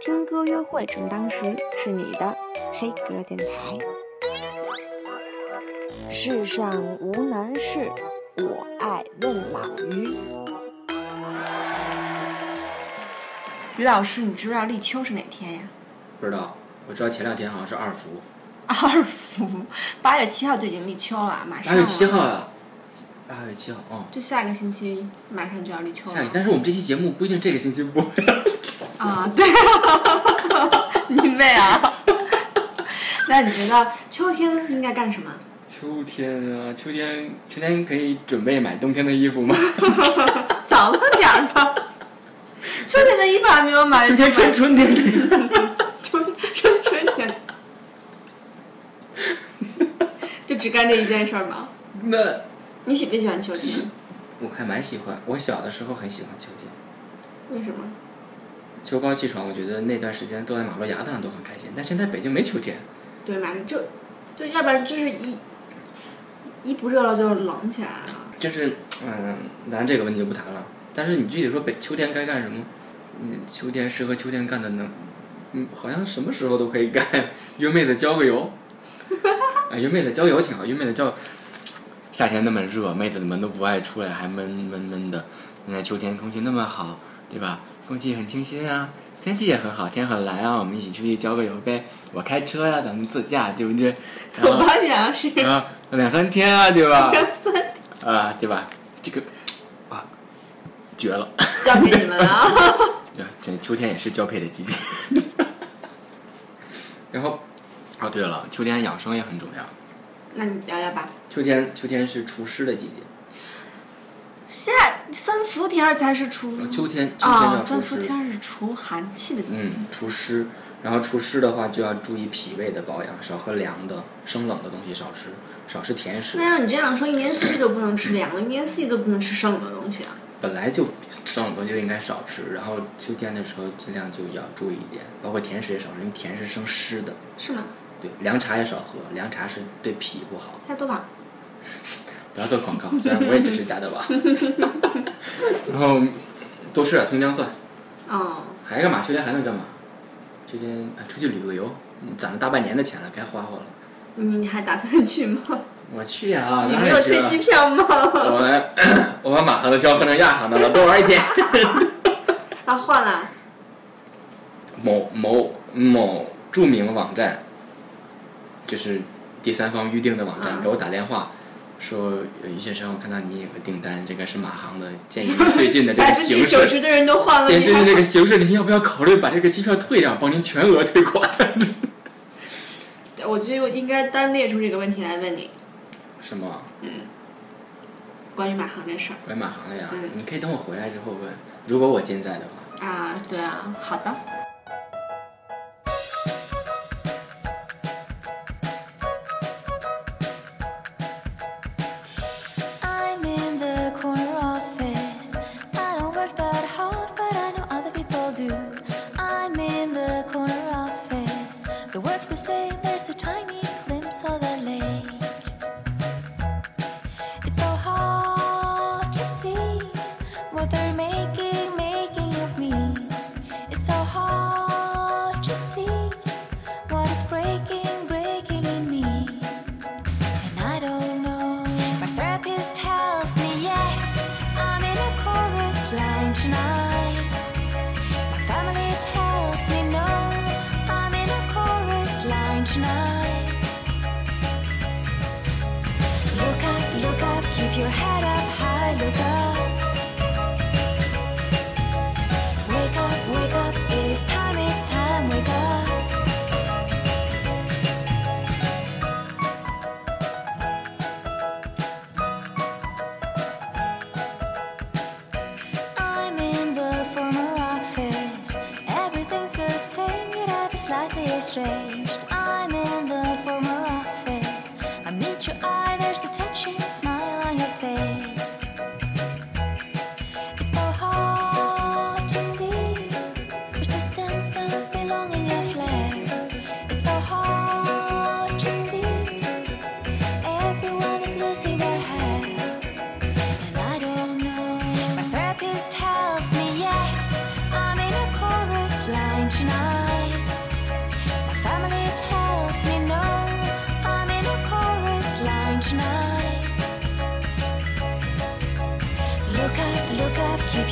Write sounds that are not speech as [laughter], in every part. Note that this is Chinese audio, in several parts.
听歌约会正当时是你的黑格电台。世上无难事，我爱问老于。于老师，你知不知道立秋是哪天呀？不知道，我知道前两天好像是二伏。二伏，八月七号就已经立秋了，马上。八月七号呀，八月七号，哦。就下个星期马上就要立秋了。下，但是我们这期节目不一定这个星期播。啊，对啊，[laughs] 你妹啊！[laughs] 那你觉得秋天应该干什么？秋天啊，秋天，秋天可以准备买冬天的衣服吗？[laughs] 早了点儿吧。秋天的衣服还没有买。秋天穿春天的。秋穿春天。就只干这一件事吗？那。你喜不喜欢秋天？我还蛮喜欢，我小的时候很喜欢秋天。为什么？秋高气爽，我觉得那段时间坐在马路牙子上都很开心。但现在北京没秋天。对嘛？就就要不然就是一一不热了就冷起来了。就是嗯，当然这个问题就不谈了。但是你具体说北秋天该干什么？嗯，秋天适合秋天干的呢？嗯，好像什么时候都可以干。[laughs] 约妹子郊个游。啊，[laughs] 约妹子郊游挺好。约妹子郊，夏天那么热，妹子们都不爱出来，还闷闷闷的。现在秋天空气那么好，对吧？空气很清新啊，天气也很好，天很蓝啊，我们一起出去郊个游呗。我开车呀，咱们自驾，对不对？走吧，两是啊，两三天啊，对吧？两三天啊，对吧？这个啊，绝了！交给你们啊！[laughs] 对，这秋天也是交配的季节。[laughs] 然后，哦，对了，秋天养生也很重要。那你聊聊吧。秋天，秋天是除湿的季节。夏三伏天才是除秋天，秋天要三伏天是除寒气的季节。嗯，除湿，然后除湿的话就要注意脾胃的保养，少喝凉的、生冷的东西，少吃，少吃甜食。那要你这样说，一年四季都不能吃凉的，一年四季都不能吃生冷的东西啊？本来就生冷东西就应该少吃，然后秋天的时候尽量就要注意一点，包括甜食也少吃，因为甜是生湿的。是吗？对，凉茶也少喝，凉茶是对脾不好。加多宝。[laughs] 不要做广告，[laughs] 虽然我也只是加的吧。然后多吃点葱姜蒜。哦。还干嘛？秋天还能干嘛？秋天出去旅个游，攒了大半年的钱了，该花花了。你还打算去吗？我去啊！你没有退机票吗？我 [coughs] 我把马航的交换成亚航的了，多玩一天。[laughs] 啊，换了。某某某著名网站，就是第三方预定的网站，给我打电话。说于先生，我看到你有个订单，这个是马航的，建议最近的这个形势，九十的人都换了。最近这个形势，您要不要考虑把这个机票退掉，帮您全额退款？[laughs] 我觉得我应该单列出这个问题来问你。什么？嗯。关于马航这事儿。关于马航的呀，你可以等我回来之后问，如果我健在的话。啊，对啊，好的。estranged.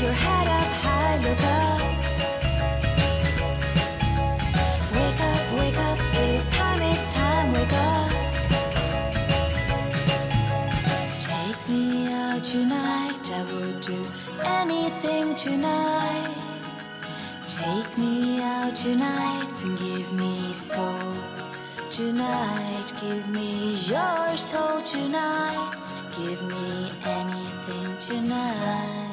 Your head up high, look up. Wake up, wake up, it's time, it's time, wake up. Take me out tonight, I would do anything tonight. Take me out tonight and give me soul tonight. Give me your soul tonight. Give me anything tonight.